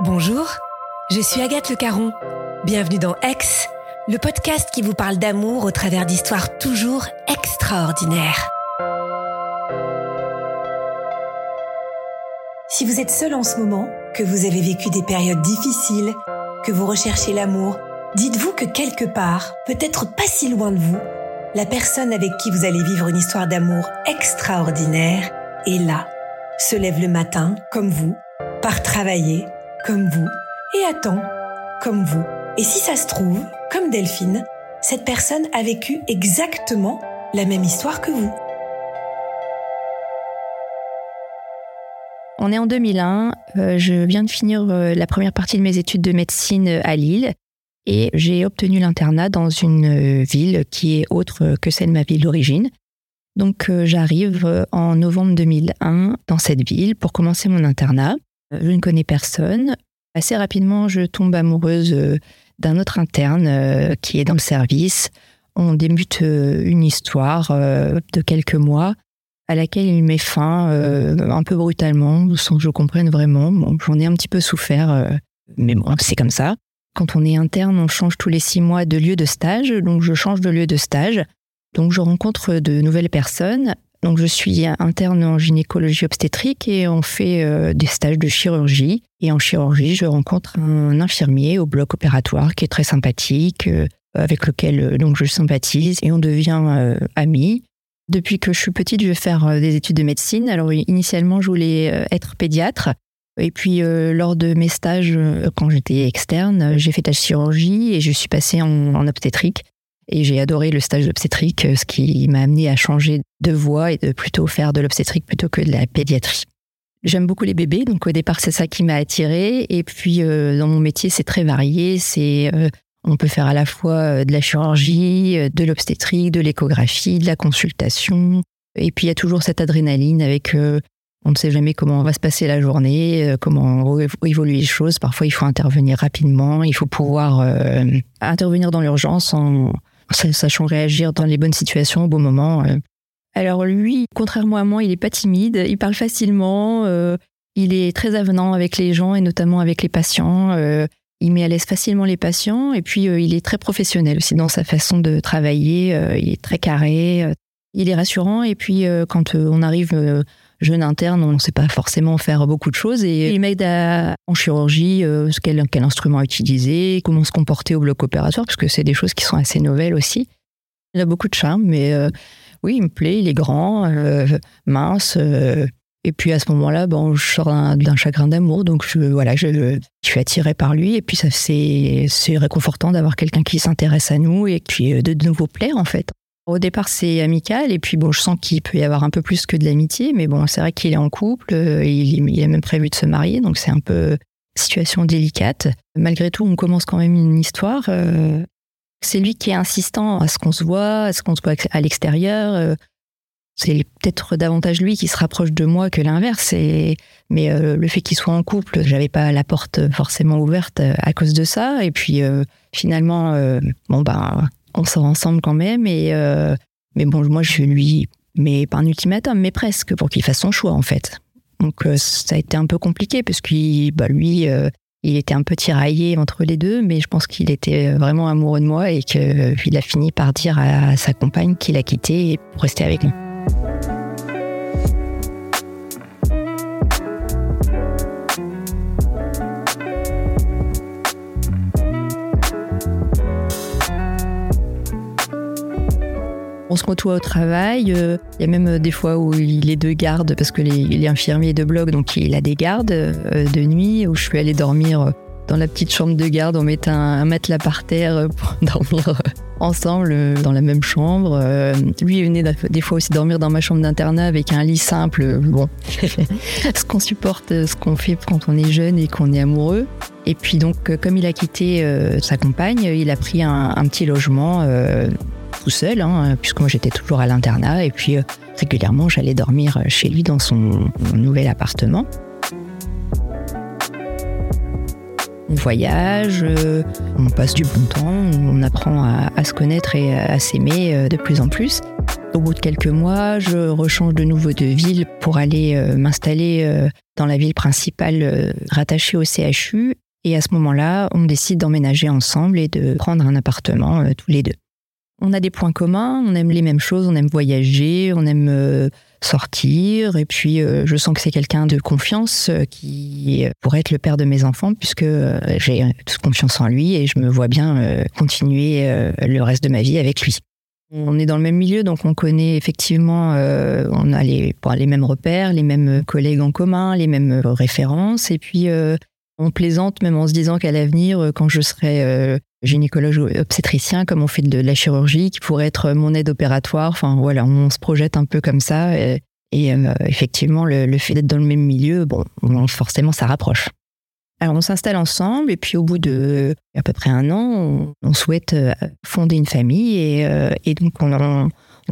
Bonjour, je suis Agathe Le Caron. Bienvenue dans Aix, le podcast qui vous parle d'amour au travers d'histoires toujours extraordinaires. Si vous êtes seul en ce moment, que vous avez vécu des périodes difficiles, que vous recherchez l'amour, dites-vous que quelque part, peut-être pas si loin de vous, la personne avec qui vous allez vivre une histoire d'amour extraordinaire est là, se lève le matin, comme vous, part travailler, comme vous, et attend, comme vous. Et si ça se trouve, comme Delphine, cette personne a vécu exactement la même histoire que vous. On est en 2001, euh, je viens de finir euh, la première partie de mes études de médecine euh, à Lille et j'ai obtenu l'internat dans une ville qui est autre que celle de ma ville d'origine. Donc j'arrive en novembre 2001 dans cette ville pour commencer mon internat. Je ne connais personne. Assez rapidement, je tombe amoureuse euh, d'un autre interne euh, qui est dans le service. On débute euh, une histoire de quelques mois à laquelle il met fin un peu brutalement, sans que je comprenne vraiment. j'en ai un petit peu souffert, mais bon, c'est comme ça. Quand on est interne, on change tous les six mois de lieu de stage, donc je change de lieu de stage. Donc je rencontre de nouvelles personnes donc je suis interne en gynécologie obstétrique et on fait euh, des stages de chirurgie. Et en chirurgie, je rencontre un infirmier au bloc opératoire qui est très sympathique, euh, avec lequel euh, donc je sympathise et on devient amis. Depuis que je suis petite, je vais faire des études de médecine. Alors initialement, je voulais être pédiatre. Et puis lors de mes stages, quand j'étais externe, j'ai fait de la chirurgie et je suis passée en obstétrique. Et j'ai adoré le stage d'obstétrique, ce qui m'a amené à changer de voie et de plutôt faire de l'obstétrique plutôt que de la pédiatrie. J'aime beaucoup les bébés, donc au départ c'est ça qui m'a attirée. Et puis euh, dans mon métier c'est très varié. C'est euh, on peut faire à la fois euh, de la chirurgie, de l'obstétrique, de l'échographie, de la consultation. Et puis il y a toujours cette adrénaline avec on ne sait jamais comment va se passer la journée, comment évoluer les choses. Parfois, il faut intervenir rapidement, il faut pouvoir intervenir dans l'urgence en, sachant réagir dans les bonnes situations au bon moment. Euh. Alors lui, contrairement à moi, il n'est pas timide, il parle facilement, euh, il est très avenant avec les gens et notamment avec les patients. Euh, il met à l'aise facilement les patients et puis il est très professionnel aussi dans sa façon de travailler. il est très carré, il est rassurant et puis quand on arrive jeune interne, on ne sait pas forcément faire beaucoup de choses. Et il m'aide en chirurgie, euh, quel, quel, instrument utiliser, comment se comporter au bloc opératoire, parce que c'est des choses qui sont assez nouvelles aussi. Il a beaucoup de charme, mais euh, oui, il me plaît, il est grand, euh, mince. et puis à ce moment-là, bon, je sors d'un chagrin d'amour, donc je, voilà, je, je, suis attirée par lui. Et puis c'est réconfortant d'avoir quelqu'un qui s'intéresse à nous et puis de nouveau plaire en fait. Au départ, c'est amical, et puis bon, je sens qu'il peut y avoir un peu plus que de l'amitié, mais bon, c'est vrai qu'il est en couple, euh, il, il a même prévu de se marier, donc c'est un peu situation délicate. Malgré tout, on commence quand même une histoire. Euh, c'est lui qui est insistant à ce qu'on se voit, à ce qu'on se voit à l'extérieur. Euh, c'est peut-être davantage lui qui se rapproche de moi que l'inverse. Mais le fait qu'il soit en couple, j'avais pas la porte forcément ouverte à cause de ça. Et puis finalement, bon ben on sort ensemble quand même. Et, euh, mais bon, moi, je lui mais pas un ultimatum, mais presque, pour qu'il fasse son choix, en fait. Donc, euh, ça a été un peu compliqué, parce que bah, lui, euh, il était un peu tiraillé entre les deux, mais je pense qu'il était vraiment amoureux de moi et qu'il a fini par dire à sa compagne qu'il a quitté pour rester avec nous. On se retrouve au travail. Euh, il y a même euh, des fois où il est de garde parce que les, est infirmier de bloc, donc il a des gardes euh, de nuit où je suis allée dormir dans la petite chambre de garde. On mettait un, matelas par terre pour dormir ensemble dans la même chambre. lui, il venait des fois aussi dormir dans ma chambre d'internat avec un lit simple. Bon, ce qu'on supporte, ce qu'on fait quand on est jeune et qu'on est amoureux. Et puis donc, comme il a quitté sa compagne, il a pris un petit logement seul, hein, puisque moi j'étais toujours à l'internat, et puis euh, régulièrement j'allais dormir chez lui dans son nouvel appartement. On voyage, euh, on passe du bon temps, on apprend à, se connaître et à s'aimer euh, de plus en plus. Au bout de quelques mois, je rechange de nouveau de ville pour aller euh, m'installer euh, dans la ville principale euh, rattachée au CHU. Et à ce moment-là, on décide d'emménager ensemble et de prendre un appartement tous les deux. On a des points communs, on aime les mêmes choses, on aime voyager, on aime sortir. Et puis, je sens que c'est quelqu'un de confiance qui pourrait être le père de mes enfants, puisque j'ai toute confiance en lui et je me vois bien continuer le reste de ma vie avec lui. On est dans le même milieu, donc on connaît effectivement, euh, on a les, les mêmes repères, les mêmes collègues en commun, les mêmes références. Et puis, euh, on plaisante même en se disant qu'à l'avenir, euh, quand je serai gynécologue obstétricien, comme on fait de la chirurgie, qui pourrait être mon aide opératoire. Enfin, voilà, on se projette un peu comme ça. Et, effectivement, le, fait d'être dans le même milieu, bon, forcément, ça rapproche. Alors on s'installe ensemble et puis au bout de à peu près un an, on, souhaite euh, fonder une famille et, euh, donc on,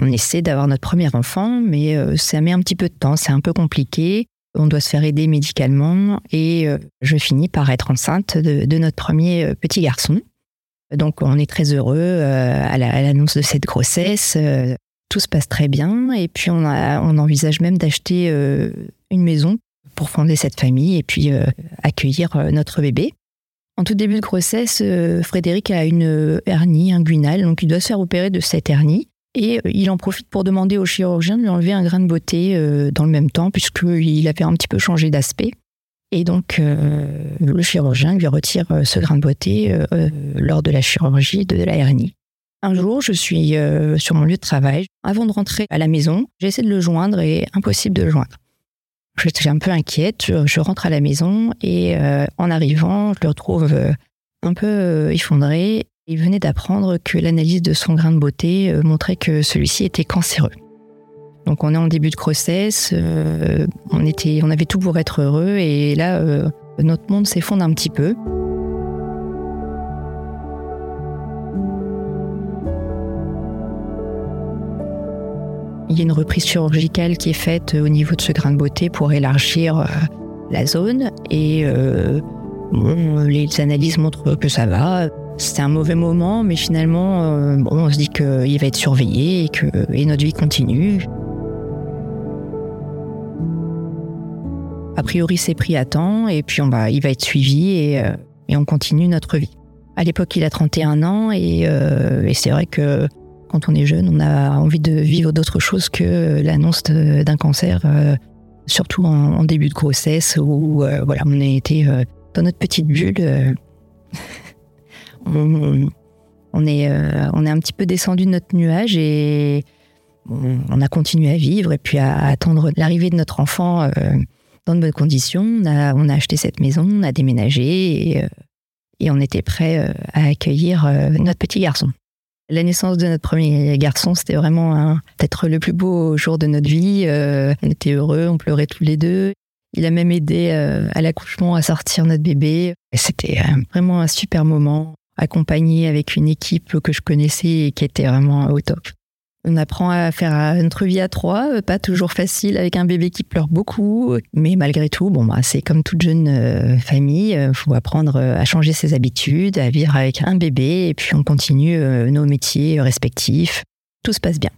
essaie d'avoir notre premier enfant, mais euh, ça met un petit peu de temps, c'est un peu compliqué. On doit se faire aider médicalement et je finis par être enceinte de, notre premier petit garçon. Donc on est très heureux à l'annonce de cette grossesse. Tout se passe très bien et puis on, on envisage même d'acheter une maison pour fonder cette famille et puis euh, accueillir euh, notre bébé. En tout début de grossesse, euh, Frédéric a une hernie inguinale, donc il doit se faire opérer de cette hernie. Et il en profite pour demander au chirurgien de lui enlever un grain de beauté dans le même temps, puisqu'il avait un petit peu changé d'aspect. Et donc, le chirurgien lui retire ce grain de beauté lors de la chirurgie de la hernie. Un jour, je suis sur mon lieu de travail. Avant de rentrer à la maison, j'essaie de le joindre et impossible de le joindre. Je suis un peu inquiète. Je, rentre à la maison et euh, en arrivant, je le retrouve euh, un peu euh, effondré. Il venait d'apprendre que l'analyse de son grain de beauté montrait que celui-ci était cancéreux. Donc on est en début de grossesse, on, était, on avait tout pour être heureux et là, notre monde s'effondre un petit peu. Il y a une reprise chirurgicale qui est faite euh, au niveau de ce grain de beauté pour élargir euh, la zone et euh, les analyses montrent que ça va. C'est un mauvais moment, mais finalement, on se dit qu'il va être surveillé et que et notre vie continue. A priori, c'est pris à temps et puis on va, il va être suivi et, et on continue notre vie. À l'époque, il a 31 ans et, et c'est vrai que quand on est jeune, on a envie de vivre d'autres choses que l'annonce d'un cancer, euh, surtout en, début de grossesse où euh, voilà, on a été euh, dans notre petite bulle. on est un petit peu descendu de notre nuage et on, a continué à vivre et puis à, attendre l'arrivée de notre enfant dans de bonnes conditions. On a, acheté cette maison, on a déménagé et, et on était prêt à accueillir notre petit garçon. La naissance de notre premier garçon, c'était vraiment peut-être le plus beau jour de notre vie. Euh, on était heureux, on pleurait tous les deux. Il a même aidé euh, à l'accouchement à sortir notre bébé. C'était euh, vraiment un super moment, accompagné avec une équipe que je connaissais et qui était vraiment au top. On apprend à faire notre vie à trois, euh, pas toujours facile avec un bébé qui pleure beaucoup, mais malgré tout, bon, bah, c'est comme toute jeune euh, famille, il euh, faut apprendre à changer ses habitudes, à vivre avec un bébé, et puis on continue nos métiers respectifs. Tout se passe bien.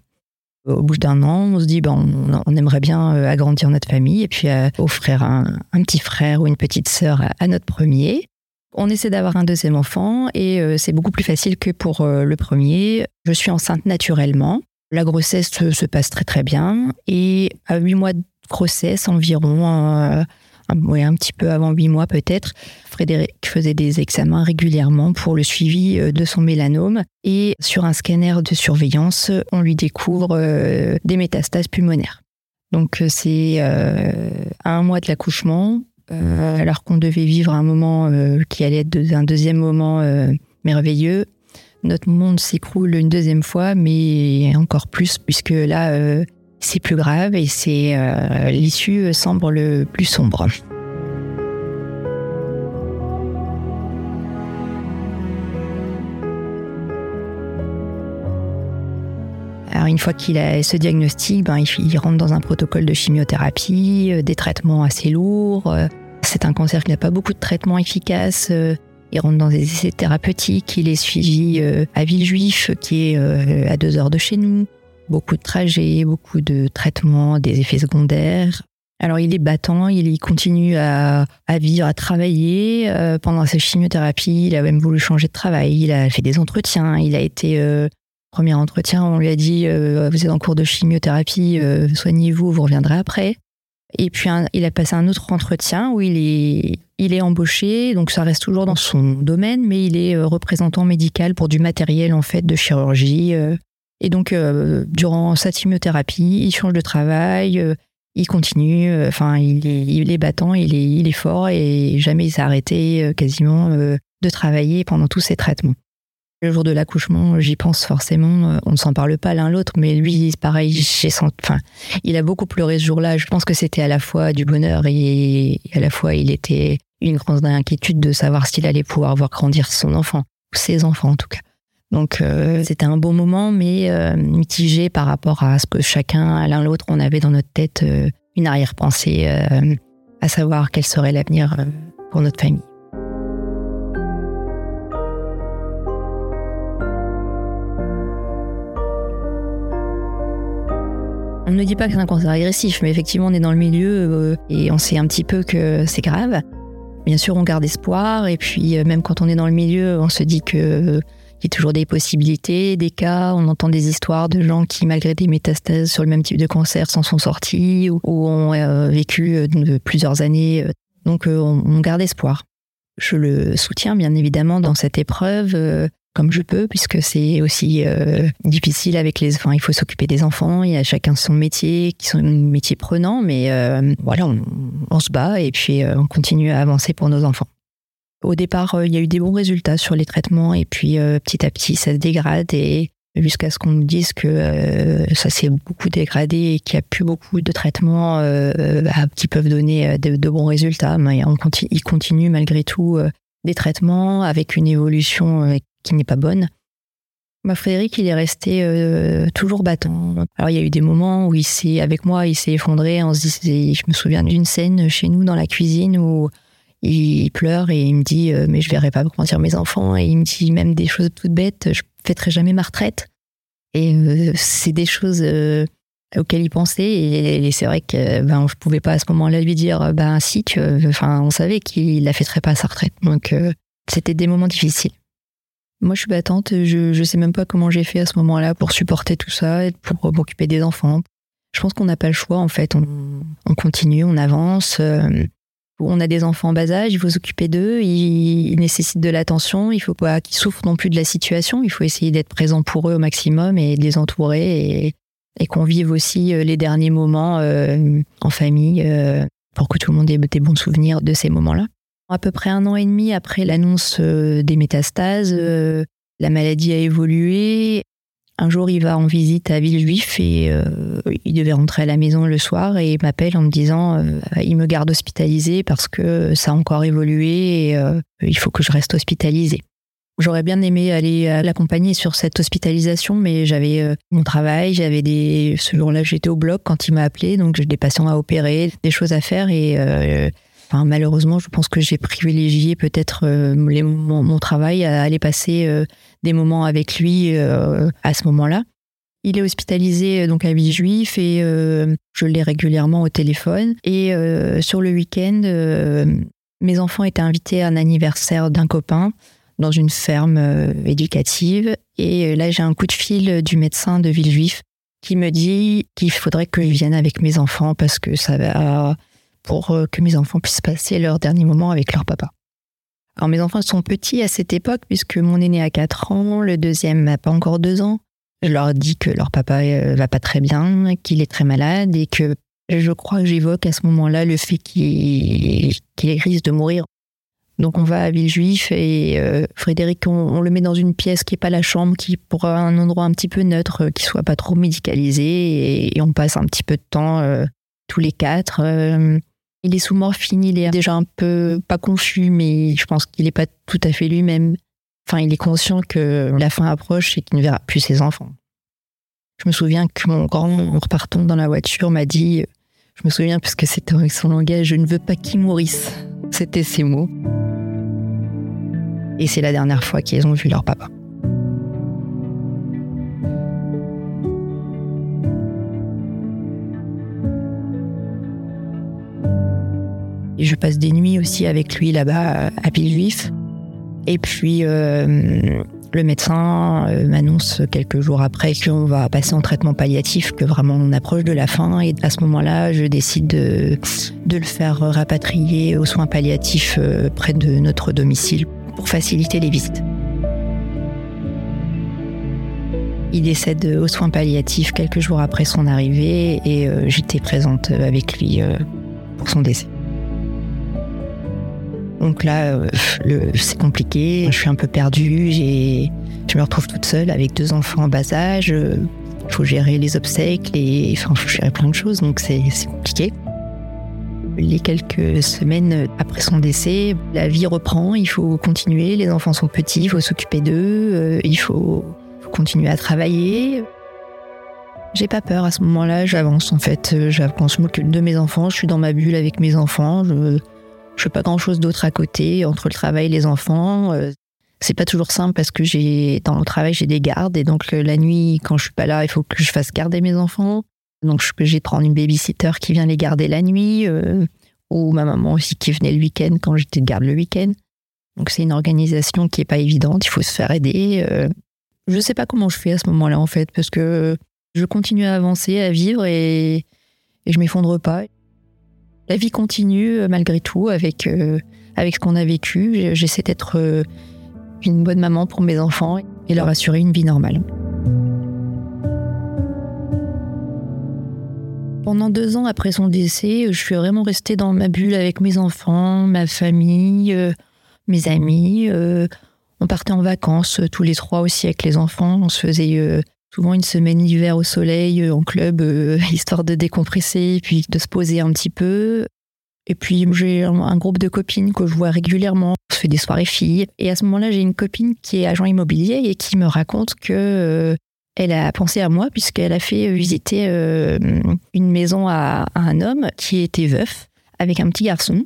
Au bout d'un an, on se dit, bon, on, aimerait bien agrandir notre famille et puis offrir un, petit frère ou une petite sœur à, notre premier. On essaie d'avoir un deuxième enfant et c'est beaucoup plus facile que pour le premier. Je suis enceinte naturellement. La grossesse se, passe très très bien. Et à huit mois de grossesse environ, euh, un, petit peu avant huit mois peut-être, Frédéric faisait des examens régulièrement pour le suivi euh, de son mélanome. Et sur un scanner de surveillance, on lui découvre euh, des métastases pulmonaires. Donc c'est un mois de l'accouchement, alors qu'on devait vivre un moment qui allait être un deuxième moment merveilleux, notre monde s'écroule une deuxième fois, mais encore plus, puisque là, euh, c'est plus grave et euh, l'issue semble le plus sombre. Alors une fois qu'il a ce diagnostic, ben, il, rentre dans un protocole de chimiothérapie, euh, des traitements assez lourds. C'est un cancer qui n'a pas beaucoup de traitements efficaces. Il rentre dans des essais thérapeutiques. Il est suivi euh, à Villejuif, qui est euh, à deux heures de chez nous. beaucoup de trajets, beaucoup de traitements, des effets secondaires. Alors il est battant, il continue à, vivre, à travailler. Euh, pendant sa chimiothérapie, il a même voulu changer de travail, il a fait des entretiens, il a été... Premier entretien, on lui a dit, vous êtes en cours de chimiothérapie, soignez-vous, vous reviendrez après. Et puis il a passé un autre entretien où il est, il est embauché, donc ça reste toujours dans son domaine, mais il est représentant médical pour du matériel en fait de chirurgie. Et donc durant sa chimiothérapie, il change de travail, il continue. Euh, enfin, il est, il est battant, il est, il est fort et jamais il s'est arrêté euh, quasiment euh, de travailler pendant tous ses traitements. Le jour de l'accouchement, j'y pense forcément. On ne s'en parle pas l'un l'autre, mais lui, pareil. J'ai enfin, il a beaucoup pleuré ce jour-là. Je pense que c'était à la fois du bonheur et à la fois il était une grande inquiétude de savoir s'il allait pouvoir voir grandir son enfant, ou ses enfants en tout cas. Donc euh, c'était un beau moment, mais euh, mitigé par rapport à ce que chacun, l'un l'autre, on avait dans notre tête euh, une arrière-pensée, à savoir quel serait l'avenir pour notre famille. On ne dit pas que c'est un cancer agressif, mais effectivement, on est dans le milieu et on sait un petit peu que c'est grave. Bien sûr, on garde espoir, et puis même quand on est dans le milieu, on se dit que il y a toujours des possibilités, des cas. On entend des histoires de gens qui, malgré des métastases sur le même type de cancer, s'en sont sortis ou, ont euh, vécu euh, plusieurs années. Donc, euh, on, garde espoir. Je le soutiens bien évidemment dans cette épreuve comme je peux, puisque c'est aussi difficile avec les. Enfin, il faut s'occuper des enfants. Il y a chacun son métier, qui sont métiers prenants, mais voilà, on, se bat et puis on continue à avancer pour nos enfants. Au départ, euh, il y a eu des bons résultats sur les traitements et puis euh, petit à petit, ça se dégrade et jusqu'à ce qu'on nous dise que euh, ça s'est beaucoup dégradé et qu'il n'y a plus beaucoup de traitements qui peuvent donner de, bons résultats. Mais on continue, il continue malgré tout des traitements avec une évolution qui n'est pas bonne. Ma Frédéric, il est resté toujours battant. Alors il y a eu des moments où il s'est, avec moi, il s'est effondré. On se dit, je me souviens d'une scène chez nous dans la cuisine où il pleure et il me dit euh, mais je verrai pas grandir mes enfants et il me dit même des choses toutes bêtes je fêterai jamais ma retraite et euh, c'est des choses euh, auxquelles il pensait et, c'est vrai que ben je pouvais pas à ce moment-là lui dire ben si enfin on savait qu'il la fêterait pas sa retraite donc c'était des moments difficiles moi je suis battante je je sais même pas comment j'ai fait à ce moment-là pour supporter tout ça et pour m'occuper des enfants je pense qu'on n'a pas le choix en fait on, on continue on avance on a des enfants en bas âge, il faut s'occuper d'eux, ils, nécessitent de l'attention, il faut pas qu'ils souffrent non plus de la situation, il faut essayer d'être présent pour eux au maximum et de les entourer et, qu'on vive aussi euh, les derniers moments euh, en famille euh, pour que tout le monde ait des bons souvenirs de ces moments-là. À peu près un an et demi après l'annonce des métastases, la maladie a évolué un jour, il va en visite à Villejuif et euh, il devait rentrer à la maison le soir et il m'appelle en me disant euh, il me garde hospitalisé parce que ça a encore évolué et euh, il faut que je reste hospitalisé. J'aurais bien aimé aller l'accompagner sur cette hospitalisation, mais j'avais mon travail, j'avais des. Ce jour-là, j'étais au bloc quand il m'a appelé, donc j'ai des patients à opérer, des choses à faire et Malheureusement, je pense que j'ai privilégié peut-être mon, mon, travail à aller passer des moments avec lui euh, à ce moment-là. Il est hospitalisé euh, donc à Villejuif et euh, je l'ai régulièrement au téléphone. Et sur le week-end, mes enfants étaient invités à un anniversaire d'un copain dans une ferme éducative. Et là, j'ai un coup de fil du médecin de Villejuif qui me dit qu'il faudrait que je vienne avec mes enfants parce que ça va pour que mes enfants puissent passer leur dernier moment avec leur papa. Alors mes enfants sont petits à cette époque puisque mon aîné a 4 ans, le deuxième n'a pas encore 2 ans. Je leur dis que leur papa euh, va pas très bien, qu'il est très malade et que je crois que j'évoque à ce moment-là le fait qu'il risque de mourir. Donc on va à Villejuif et euh, Frédéric, on, le met dans une pièce qui est pas la chambre, qui pour un endroit un petit peu neutre, qui soit pas trop médicalisé et, on passe un petit peu de temps euh, tous les quatre. Il est sous morphine, il est déjà un peu, pas confus, mais je pense qu'il n'est pas tout à fait lui-même. Enfin, il est conscient que la fin approche et qu'il ne verra plus ses enfants. Je me souviens que mon grand, en repartant dans la voiture, m'a dit, je me souviens parce que c'était avec son langage, je ne veux pas qu'il mourisse. C'était ses mots. Et c'est la dernière fois qu'ils ont vu leur papa. Je passe des nuits aussi avec lui là-bas à Villejuif. Et puis euh, le médecin euh, m'annonce quelques jours après qu'on va passer en traitement palliatif, que vraiment on approche de la fin. Et à ce moment-là, je décide de, de le faire rapatrier aux soins palliatifs euh, près de notre domicile pour faciliter les visites. Il décède aux soins palliatifs quelques jours après son arrivée et j'étais présente avec lui pour son décès. Donc là, euh, c'est compliqué. Je suis un peu perdue. Je me retrouve toute seule avec deux enfants en bas âge. Il faut gérer les obsèques, et il faut gérer plein de choses. Donc c'est compliqué. Les quelques semaines après son décès, la vie reprend. Il faut continuer. Les enfants sont petits. Il faut s'occuper d'eux. Euh, il faut, continuer à travailler. J'ai pas peur à ce moment-là. J'avance en fait. J'avance. Je m'occupe de mes enfants. Je suis dans ma bulle avec mes enfants. Je fais pas grand chose d'autre à côté, entre le travail et les enfants. Euh, c'est pas toujours simple parce que j'ai, dans le travail, j'ai des gardes et donc la nuit, quand je suis pas là, il faut que je fasse garder mes enfants. Donc j'ai prendre une babysitter qui vient les garder la nuit, euh, ou ma maman aussi qui venait le week-end quand j'étais de garde le week-end. Donc c'est une organisation qui est pas évidente, il faut se faire aider. Euh. Je sais pas comment je fais à ce moment-là en fait, parce que je continue à avancer, à vivre et, et je m'effondre pas la vie continue euh, malgré tout avec, euh, avec ce qu'on a vécu. J'essaie d'être euh, une bonne maman pour mes enfants et leur assurer une vie normale. Pendant deux ans après son décès, je suis vraiment restée dans ma bulle avec mes enfants, ma famille, mes amis. On partait en vacances tous les trois aussi avec les enfants. On se faisait souvent une semaine d'hiver au soleil euh, en club, euh, histoire de décompresser, puis de se poser un petit peu. Et puis j'ai un, groupe de copines que je vois régulièrement. On se fait des soirées filles. Et à ce moment-là, j'ai une copine qui est agent immobilier et qui me raconte que euh, elle a pensé à moi puisqu'elle a fait visiter une maison à, un homme qui était veuf avec un petit garçon.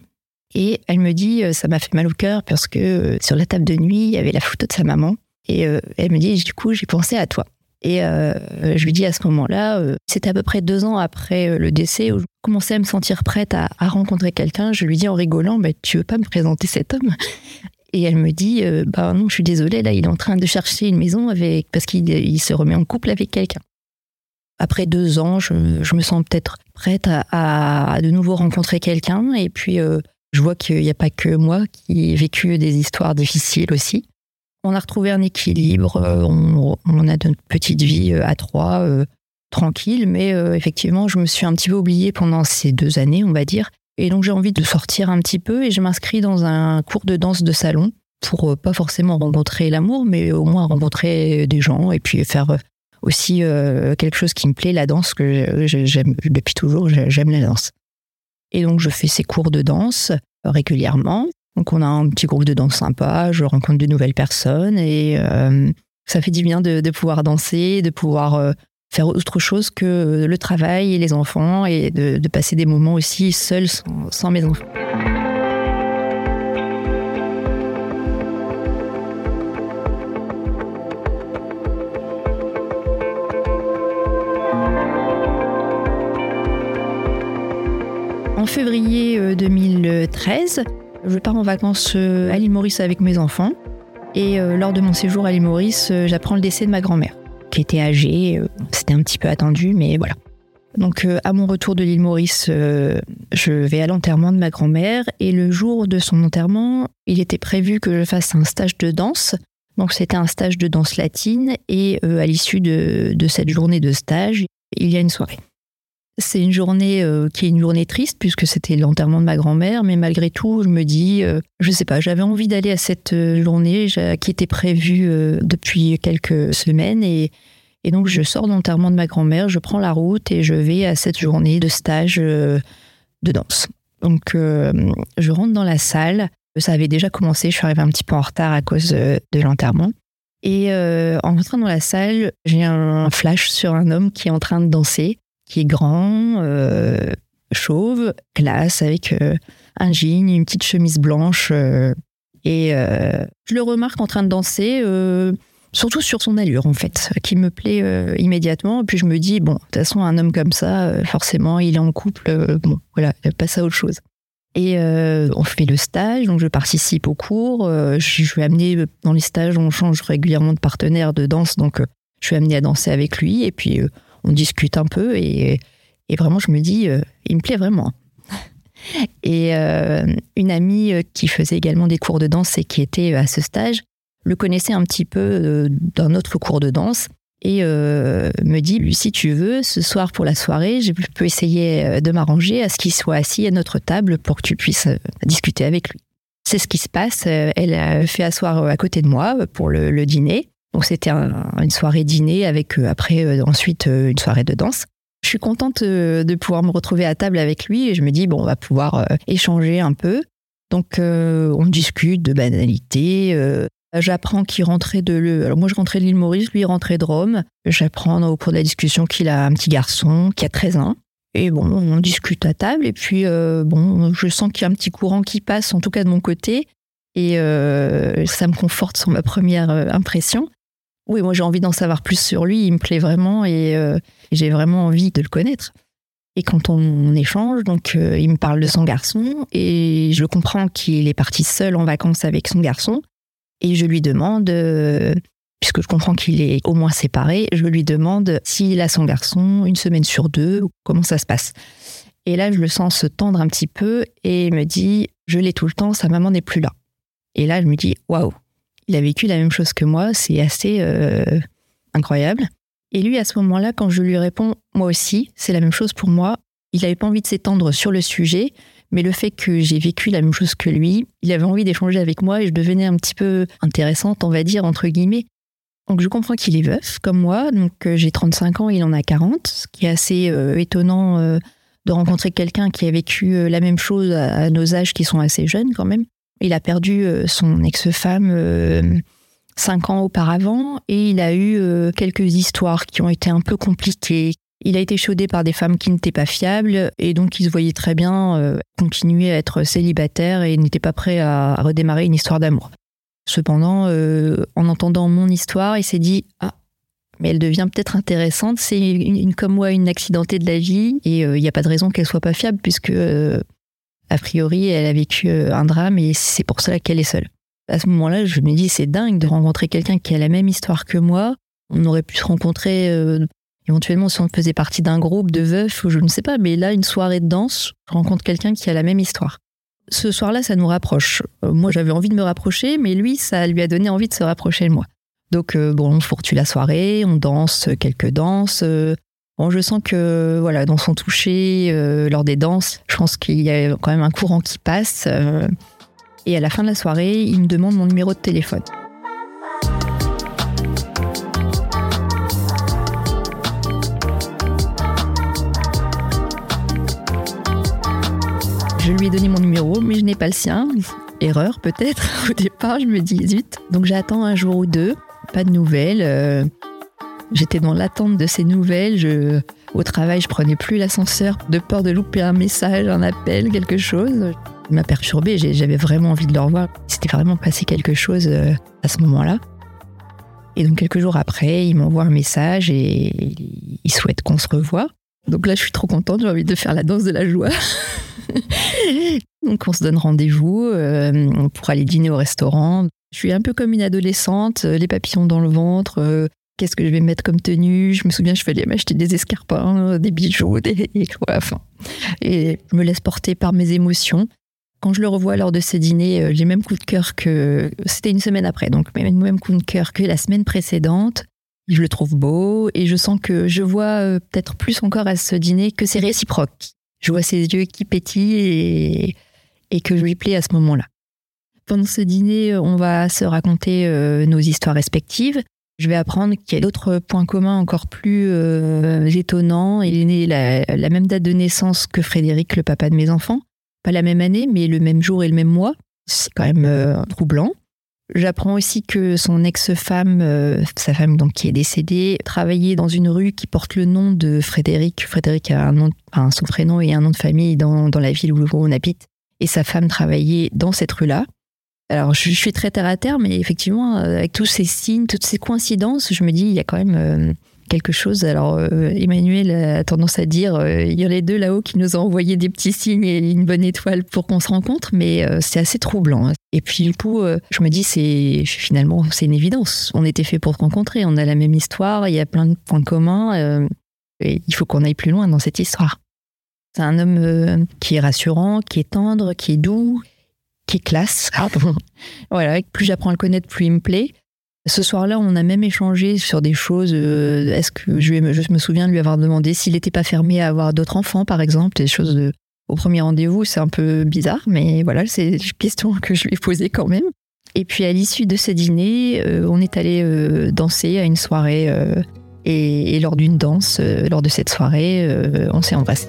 Et elle me dit, ça m'a fait mal au cœur parce que sur la table de nuit, il y avait la photo de sa maman. Et elle me dit, du coup, j'ai pensé à toi. Et euh, je lui dis à ce moment-là, euh, c'était à peu près deux ans après euh, le décès, où je commençais à me sentir prête à, rencontrer quelqu'un. Je lui dis en rigolant, bah, tu veux pas me présenter cet homme? Et elle me dit, bah non, je suis désolée, là, il est en train de chercher une maison avec parce qu'il se remet en couple avec quelqu'un. Après deux ans, je, me sens peut-être prête à, de nouveau rencontrer quelqu'un. Et puis, je vois qu'il n'y a pas que moi qui ai vécu des histoires difficiles aussi. On a retrouvé un équilibre, euh, on, a notre petite vie euh, à trois, euh, tranquille, mais effectivement, je me suis un petit peu oubliée pendant ces deux années, on va dire. Et donc, j'ai envie de sortir un petit peu et je m'inscris dans un cours de danse de salon pour pas forcément rencontrer l'amour, mais au moins rencontrer des gens et puis faire aussi quelque chose qui me plaît, la danse, que j'aime depuis toujours, j'aime la danse. Et donc, je fais ces cours de danse régulièrement. Donc on a un petit groupe de danse sympa, je rencontre de nouvelles personnes et euh, ça fait du bien de, pouvoir danser, de pouvoir euh, faire autre chose que le travail et les enfants et de, passer des moments aussi seuls sans, mes enfants. En février 2013, euh, je pars en vacances euh, à l'île Maurice avec mes enfants. Et euh, lors de mon séjour à l'île Maurice, euh, j'apprends le décès de ma grand-mère, qui était âgée. C'était un petit peu attendu, mais voilà. Donc à mon retour de l'île Maurice, je vais à l'enterrement de ma grand-mère et le jour de son enterrement, il était prévu que je fasse un stage de danse. Donc c'était un stage de danse latine et à l'issue de cette journée de stage, il y a une soirée. C'est une journée euh, qui est une journée triste puisque c'était l'enterrement de ma grand-mère, mais malgré tout, je me dis, euh, je sais pas, j'avais envie d'aller à cette euh, journée qui était prévue depuis quelques semaines et, et donc je sors de l'enterrement de ma grand-mère, je prends la route et je vais à cette journée de stage de danse. Donc je rentre dans la salle, ça avait déjà commencé, je suis arrivée un petit peu en retard à cause de l'enterrement. Et en rentrant dans la salle, j'ai un flash sur un homme qui est en train de danser qui est grand, euh, chauve, classe, avec euh, un jean, une petite chemise blanche. Euh, et je le remarque en train de danser, surtout sur son allure, en fait, qui me plaît immédiatement. Puis je me dis, bon, de toute façon, un homme comme ça, forcément, il est en couple, bon, voilà, il passe à autre chose. Et on fait le stage, donc je participe au cours. je, suis amenée dans les stages, on change régulièrement de partenaire de danse, donc je suis amenée à danser avec lui. Et puis on discute un peu et, vraiment je me dis, il me plaît vraiment. Et une amie qui faisait également des cours de danse et qui était à ce stage le connaissait un petit peu d'un autre cours de danse et euh, me dit si tu veux, ce soir pour la soirée, je peux essayer euh, de m'arranger à ce qu'il soit assis à notre table pour que tu puisses euh, discuter avec lui. C'est ce qui se passe. Elle fait asseoir à côté de moi pour le, dîner. Donc c'était une soirée dîner avec après ensuite une soirée de danse. Je suis contente de pouvoir me retrouver à table avec lui et je me dis bon on va pouvoir échanger un peu. Donc on discute de banalités, J'apprends qu'il rentrait de le. Alors moi, je rentrais l'île Maurice, lui, rentrait de Rome. J'apprends au cours de la discussion qu'il a un petit garçon qui a 13 ans. Et bon, on discute à table. Et puis, euh, bon, je sens qu'il y a un petit courant qui passe, en tout cas de mon côté. Et euh, ça me conforte sur ma première euh, impression. Oui, moi, j'ai envie d'en savoir plus sur lui. Il me plaît vraiment et j'ai vraiment envie de le connaître. Et quand on, échange, donc il me parle de son garçon et je comprends qu'il est parti seul en vacances avec son garçon. Et je lui demande, euh, puisque je comprends qu'il est au moins séparé, je lui demande s'il a son garçon une semaine sur deux, comment ça se passe. Et là, je le sens se tendre un petit peu et me dit, je l'ai tout le temps, sa maman n'est plus là. Et là, je me dis, waouh, il a vécu la même chose que moi, c'est assez euh, incroyable. Et lui, à ce moment-là, quand je lui réponds, moi aussi, c'est la même chose pour moi, il n'avait pas envie de s'étendre sur le sujet, mais le fait que j'ai vécu la même chose que lui, il avait envie d'échanger avec moi et je devenais un petit peu intéressante, on va dire, entre guillemets. Donc je comprends qu'il est veuf, comme moi, donc euh, j'ai 35 ans, il en a 40, ce qui est assez euh, étonnant de rencontrer quelqu'un qui a vécu la même chose à, nos âges qui sont assez jeunes quand même. Il a perdu son ex-femme cinq ans auparavant et il a eu quelques histoires qui ont été un peu compliquées, il a été chaudé par des femmes qui n'étaient pas fiables et donc il se voyait très bien euh, continuer à être célibataire et n'était pas prêt à redémarrer une histoire d'amour. Cependant, euh, en entendant mon histoire, il s'est dit Ah, mais elle devient peut-être intéressante. C'est une, comme moi une accidentée de la vie et euh, il n'y a pas de raison qu'elle soit pas fiable puisque a priori elle a vécu un drame et c'est pour cela qu'elle est seule. À ce moment-là, je me dis c'est dingue de rencontrer quelqu'un qui a la même histoire que moi. On aurait pu se rencontrer Éventuellement, si on faisait partie d'un groupe de veufs ou je ne sais pas, mais là, une soirée de danse, je rencontre quelqu'un qui a la même histoire. Ce soir-là, ça nous rapproche. Euh, moi, j'avais envie de me rapprocher, mais lui, ça lui a donné envie de se rapprocher de moi. Donc, euh, bon, on fourtue la soirée, on danse quelques danses. Euh, je sens que, voilà, dans son toucher, lors des danses, je pense qu'il y a quand même un courant qui passe. et à la fin de la soirée, il me demande mon numéro de téléphone. Je lui ai donné mon numéro, mais je n'ai pas le sien. Erreur peut-être. Au départ, je me dis zut. Donc j'attends un jour ou deux, pas de nouvelles. Euh, j'étais dans l'attente de ces nouvelles. Je, au travail, je prenais plus l'ascenseur de peur de louper un message, un appel, quelque chose. Il m'a perturbé. J'avais vraiment envie de le revoir. C'était vraiment passé quelque chose euh, à ce moment-là. Et donc quelques jours après, il m'envoie un message et il souhaite qu'on se revoie. Donc là, je suis trop contente, j'ai envie de faire la danse de la joie. Donc on se donne rendez-vous euh, pour aller dîner au restaurant. Je suis un peu comme une adolescente, euh, les papillons dans le ventre. Euh, qu'est-ce que je vais mettre comme tenue Je me souviens, je fallait m'acheter des escarpins, des bijoux, des quoi, enfin. Et je me laisse porter par mes émotions. Quand je le revois lors de ce dîner, j'ai le même coup de cœur que c'était une semaine après, donc même coup de cœur que la semaine précédente. Je le trouve beau et je sens que je vois peut-être plus encore à ce dîner que c'est réciproque je vois ses yeux qui pétillent et, et que je lui plais à ce moment-là. Pendant ce dîner, on va se raconter euh, nos histoires respectives. Je vais apprendre qu'il y a d'autres points communs encore plus euh, étonnants. Il est né la, même date de naissance que Frédéric, le papa de mes enfants. Pas la même année, mais le même jour et le même mois. C'est quand même euh, troublant. J'apprends aussi que son ex-femme, euh, sa femme donc qui est décédée, travaillait dans une rue qui porte le nom de Frédéric. Frédéric a un nom, son prénom et un nom de famille dans, dans la ville où on habite. Et sa femme travaillait dans cette rue-là. Alors, je, suis très terre à terre, mais effectivement, euh, avec tous ces signes, toutes ces coïncidences, je me dis, il y a quand même, euh, quelque chose. Alors, euh, Emmanuel a tendance à dire il y a les deux là-haut qui nous ont envoyé des petits signes et une bonne étoile pour qu'on se rencontre, mais c'est assez troublant. Hein. Et puis, du coup, je me dis c'est finalement, c'est une évidence. On était fait pour se rencontrer, on a la même histoire, il y a plein de points communs, il faut qu'on aille plus loin dans cette histoire. C'est un homme qui est rassurant, qui est tendre, qui est doux, qui est classe. Ah, voilà, plus j'apprends à le connaître, plus il me plaît. Ce soir-là, on a même échangé sur des choses. Euh, est-ce que je, me souviens de lui avoir demandé s'il n'était pas fermé à avoir d'autres enfants, par exemple, des choses de, au premier rendez-vous, c'est un peu bizarre, mais voilà, c'est une question que je lui ai posée quand même. Et puis à l'issue de ce dîner, euh, on est allé euh, danser à une soirée et, et, lors d'une danse, lors de cette soirée, on s'est embrassé.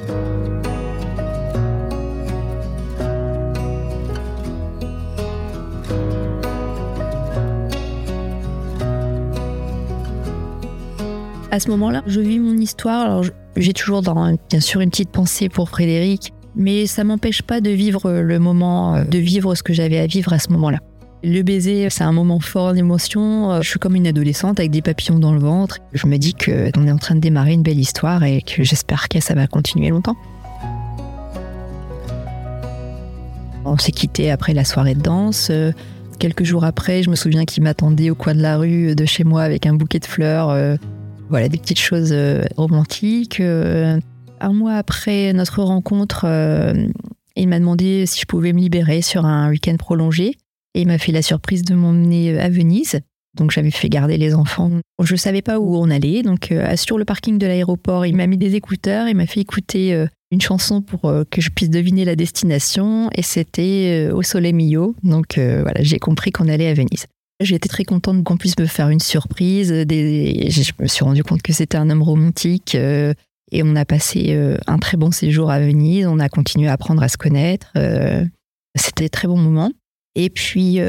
À ce moment-là, je vis mon histoire. Alors, j'ai toujours, bien sûr, une petite pensée pour Frédéric, mais ça m'empêche pas de vivre le moment, euh, de vivre ce que j'avais à vivre à ce moment-là. Le baiser, c'est un moment fort d'émotion. Euh, je suis comme une adolescente avec des papillons dans le ventre. Je me dis qu'on est en train de démarrer une belle histoire et que j'espère que ça va continuer longtemps. On s'est quitté après la soirée de danse. Euh, quelques jours après, je me souviens qu'il m'attendait au coin de la rue de chez moi avec un bouquet de fleurs. Voilà, des petites choses euh, romantiques. Euh, un mois après notre rencontre, euh, il m'a demandé si je pouvais me libérer sur un week-end prolongé. Et il m'a fait la surprise de m'emmener à Venise. Donc j'avais fait garder les enfants. Je ne savais pas où on allait. Donc sur le parking de l'aéroport, il m'a mis des écouteurs, il m'a fait écouter une chanson pour que je puisse deviner la destination. Et c'était Au Soleil Mio. Donc voilà, j'ai compris qu'on allait à Venise. J'ai été très contente qu'on puisse me faire une surprise. Je me suis rendu compte que c'était un homme romantique. Euh, et on a passé euh, un très bon séjour à Venise. On a continué à apprendre à se connaître. Euh, c'était très bon moment. Et puis,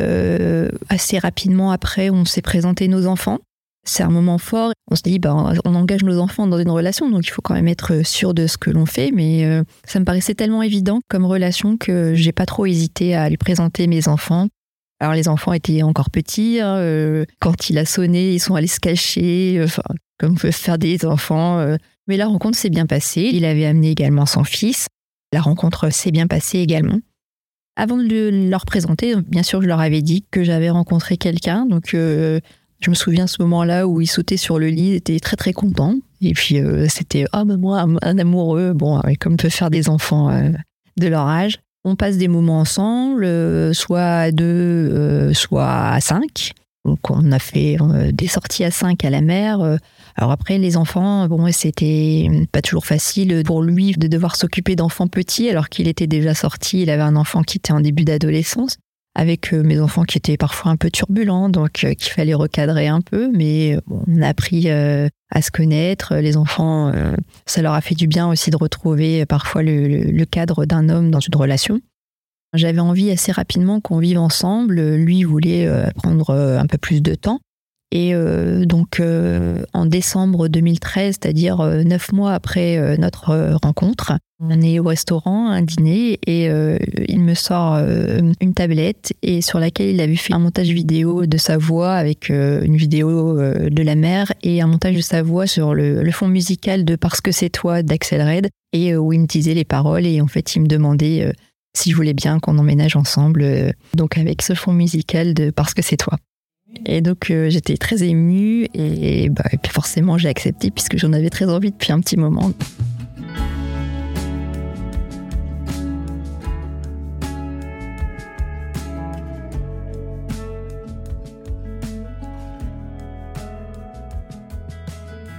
assez rapidement après, on s'est présenté nos enfants. C'est un moment fort. On se dit, bah, on engage nos enfants dans une relation, donc il faut quand même être sûr de ce que l'on fait. Mais ça me paraissait tellement évident comme relation que j'ai pas trop hésité à lui présenter mes enfants. Alors les enfants étaient encore petits. Hein, euh, quand il a sonné, ils sont allés se cacher, euh, comme peuvent faire des enfants. Euh. mais la rencontre s'est bien passée. Il avait amené également son fils. La rencontre s'est bien passée également. Avant de leur présenter, bien sûr, je leur avais dit que j'avais rencontré quelqu'un. Donc, je me souviens ce moment-là où il sautait sur le lit, il était très très content. Et puis, c'était, oh, moi, un amoureux, bon, comme peuvent faire des enfants de leur âge. On passe des moments ensemble, euh, soit à deux, euh, soit à cinq. Donc on a fait euh, des sorties à cinq à la mer. Alors après les enfants, bon c'était pas toujours facile pour lui de devoir s'occuper d'enfants petits alors qu'il était déjà sorti. Il avait un enfant qui était en début d'adolescence avec mes enfants qui étaient parfois un peu turbulents, donc qu'il fallait recadrer un peu. Mais on a appris à se connaître. Les enfants, euh, ça leur a fait du bien aussi de retrouver parfois le, cadre d'un homme dans une relation. J'avais envie assez rapidement qu'on vive ensemble. Lui voulait euh, prendre euh, un peu plus de temps. Et donc en décembre 2013, c'est-à-dire neuf mois après notre rencontre, on est au restaurant, un dîner, et euh, il me sort euh, une tablette et sur laquelle il avait fait un montage vidéo de sa voix avec euh, une vidéo de la mer et un montage de sa voix sur le, fond musical de Parce que c'est toi d'Axel Red et où il me disait les paroles et en fait il me demandait si je voulais bien qu'on emménage ensemble, donc avec ce fond musical de Parce que c'est toi. Et donc j'étais très émue et, bah, forcément j'ai accepté puisque j'en avais très envie depuis un petit moment.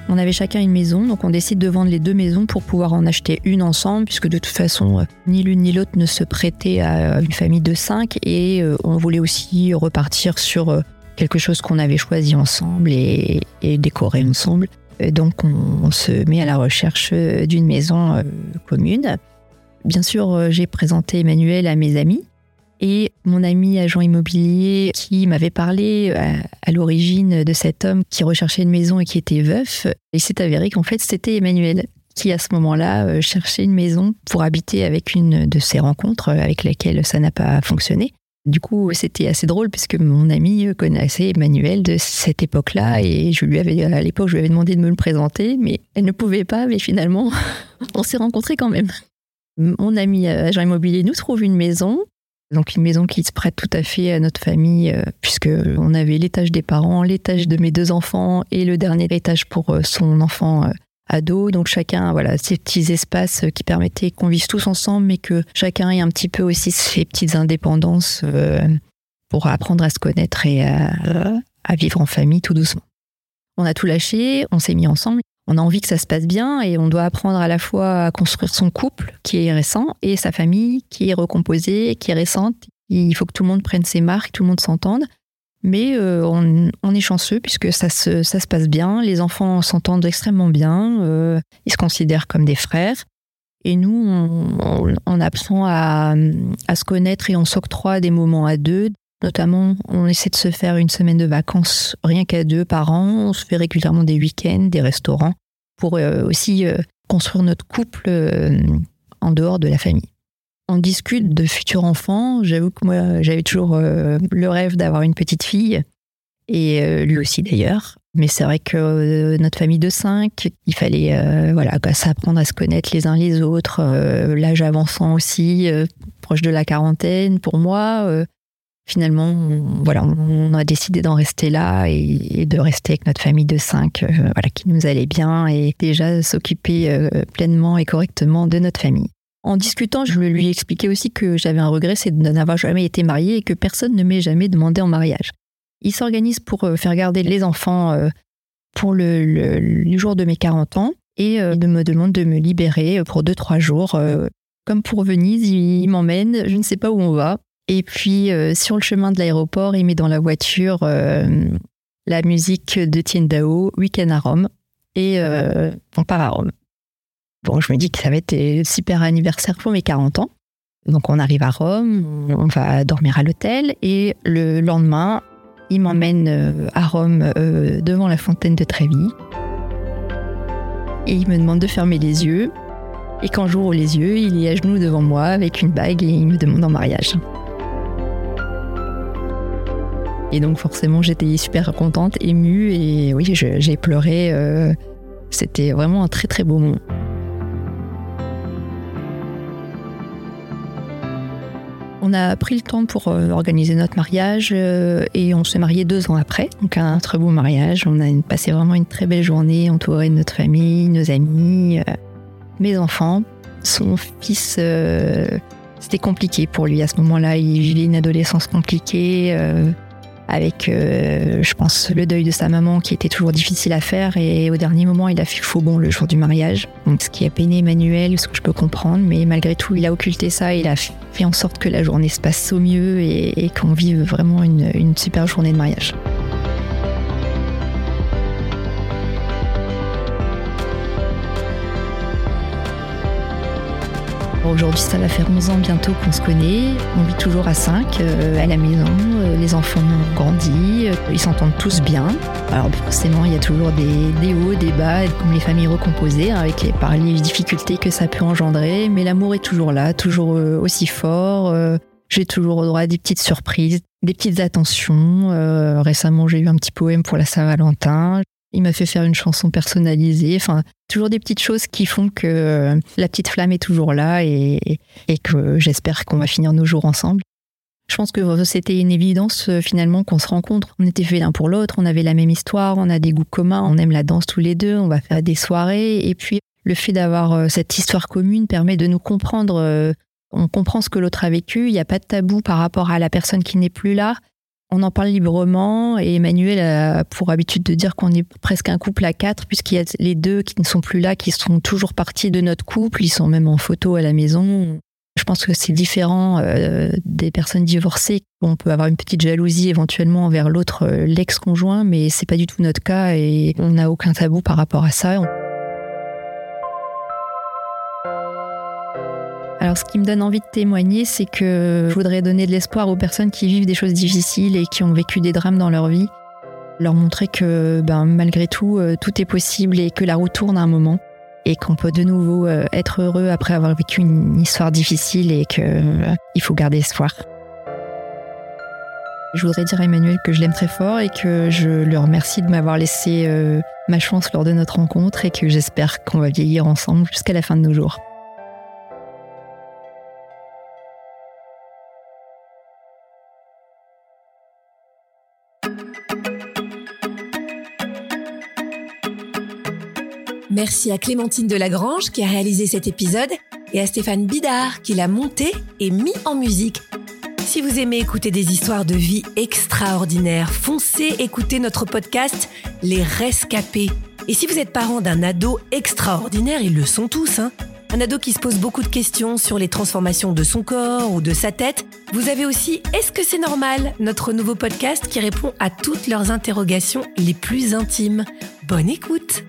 On avait chacun une maison, donc on décide de vendre les deux maisons pour pouvoir en acheter une ensemble, puisque de toute façon, euh, ni l'une ni l'autre ne se prêtait à une famille de cinq, et euh, on voulait aussi repartir sur euh, quelque chose qu'on avait choisi ensemble et, décorer ensemble. donc on, se met à la recherche d'une maison commune. Bien sûr, j'ai présenté Emmanuel à mes amis, et mon ami agent immobilier qui m'avait parlé euh, à, l'origine de cet homme qui recherchait une maison et qui était veuf, il s'est avéré qu'en fait c'était Emmanuel qui à ce moment-là euh, cherchait une maison pour habiter avec une de ses rencontres avec laquelle ça n'a pas fonctionné. Du coup, c'était assez drôle puisque mon ami connaissait Emmanuel de cette époque-là et je lui avais, à l'époque, je lui avais demandé de me le présenter, mais elle ne pouvait pas, mais finalement, on s'est rencontrés quand même. Mon ami agent immobilier nous trouve une maison, donc une maison qui se prête tout à fait à notre famille, euh, puisque on avait l'étage des parents, l'étage de mes deux enfants et le dernier étage pour euh, son enfant euh, ado. Donc chacun, voilà, ces petits espaces qui permettaient qu'on vive tous ensemble, mais que chacun ait un petit peu aussi ses petites indépendances pour apprendre à se connaître et à vivre en famille tout doucement. On a tout lâché, on s'est mis ensemble on a envie que ça se passe bien et on doit apprendre à la fois à construire son couple qui est récent et sa famille qui est recomposée, qui est récente. Il faut que tout le monde prenne ses marques, tout le monde s'entende. Mais euh, on, est chanceux puisque ça se, ça se passe bien. Les enfants s'entendent extrêmement bien. Euh, ils se considèrent comme des frères. Et nous, on, apprend à, à, se connaître et on s'octroie des moments à deux, Notamment, on essaie de se faire une semaine de vacances rien qu'à deux par an. On se fait régulièrement des week-ends, des restaurants, pour euh, aussi euh, construire notre couple euh, en dehors de la famille. On discute de futurs enfants. J'avoue que moi, j'avais toujours le rêve d'avoir une petite fille, et lui aussi d'ailleurs. Mais c'est vrai que notre famille de cinq, il fallait voilà s'apprendre à se connaître les uns les autres. L'âge avançant aussi, proche de la quarantaine pour moi finalement, on, voilà, on a décidé d'en rester là et, de rester avec notre famille de cinq, euh, voilà, qui nous allait bien et déjà s'occuper euh, pleinement et correctement de notre famille. En discutant, je lui ai expliqué aussi que j'avais un regret, c'est de n'avoir jamais été mariée et que personne ne m'ait jamais demandé en mariage. Il s'organise pour euh, faire garder les enfants pour le, jour de mes 40 ans et il me demande de me libérer pour 2-3 jours. Comme pour Venise, il m'emmène, je ne sais pas où on va, et puis, euh, sur le chemin de l'aéroport, il met dans la voiture euh, la musique de Tiendao, Weekend à Rome, et euh, on part à Rome. Bon, je me dis que ça va être un super anniversaire pour mes 40 ans. Donc, on arrive à Rome, on va dormir à l'hôtel, et le lendemain, il m'emmène à Rome devant la fontaine de Trévi. Et il me demande de fermer les yeux. Et quand j'ouvre les yeux, il est à genoux devant moi avec une bague et il me demande en mariage. Et donc forcément, j'étais super contente, émue, et oui, j'ai pleuré. Euh, c'était vraiment un très très beau moment. On a pris le temps pour euh, organiser notre mariage euh, et on s'est marié deux ans après. Donc un très beau mariage. On a passé vraiment une très belle journée entouré de notre famille, nos amis, mes enfants. Son fils, c'était compliqué pour lui à ce moment-là. Il vivait une adolescence compliquée avec, euh, je pense, le deuil de sa maman qui était toujours difficile à faire. Et au dernier moment, il a fait faux bon le jour du mariage. Donc, ce qui a peiné Emmanuel, ce que je peux comprendre. Mais malgré tout, il a occulté ça. Il a fait en sorte que la journée se passe au mieux et, qu'on vive vraiment une, une super journée de mariage. Aujourd'hui, ça va faire 11 ans bientôt qu'on se connaît. On vit toujours à 5 euh, à la maison. Euh, les enfants ont grandi. Euh, ils s'entendent tous bien. Alors forcément, il y a toujours des, hauts, des bas, comme les familles recomposées, hein, avec les, par les difficultés que ça peut engendrer. Mais l'amour est toujours là, toujours aussi fort. J'ai toujours droit à des petites surprises, des petites attentions. récemment, j'ai eu un petit poème pour la Saint-Valentin. Il m'a fait faire une chanson personnalisée. Enfin, toujours des petites choses qui font que euh, la petite flamme est toujours là et, que j'espère qu'on va finir nos jours ensemble. Je pense que c'était une évidence euh, finalement qu'on se rencontre. On était fait l'un pour l'autre, on avait la même histoire, on a des goûts communs, on aime la danse tous les deux, on va faire des soirées. Et puis le fait d'avoir euh, cette histoire commune permet de nous comprendre. On comprend ce que l'autre a vécu, il n'y a pas de tabou par rapport à la personne qui n'est plus là. On en parle librement et Emmanuel a pour habitude de dire qu'on est presque un couple à quatre puisqu'il y a les deux qui ne sont plus là, qui sont toujours partis de notre couple, ils sont même en photo à la maison. Je pense que c'est différent euh, des personnes divorcées. On peut avoir une petite jalousie éventuellement envers l'autre, euh, l'ex-conjoint, mais c'est pas du tout notre cas et on n'a aucun tabou par rapport à ça. Alors, ce qui me donne envie de témoigner, c'est que je voudrais donner de l'espoir aux personnes qui vivent des choses difficiles et qui ont vécu des drames dans leur vie. Leur montrer que, ben, malgré tout, euh, tout est possible et que la roue tourne à un moment et qu'on peut de nouveau euh, être heureux après avoir vécu une histoire difficile et qu'il euh, faut garder espoir. Je voudrais dire à Emmanuel que je l'aime très fort et que je le remercie de m'avoir laissé euh, ma chance lors de notre rencontre et que j'espère qu'on va vieillir ensemble jusqu'à la fin de nos jours. Merci à Clémentine Delagrange qui a réalisé cet épisode et à Stéphane Bidard qui l'a monté et mis en musique. Si vous aimez écouter des histoires de vie extraordinaires, foncez écouter notre podcast Les Rescapés. Et si vous êtes parent d'un ado extraordinaire, ils le sont tous, hein un ado qui se pose beaucoup de questions sur les transformations de son corps ou de sa tête, vous avez aussi Est-ce que c'est normal notre nouveau podcast qui répond à toutes leurs interrogations les plus intimes. Bonne écoute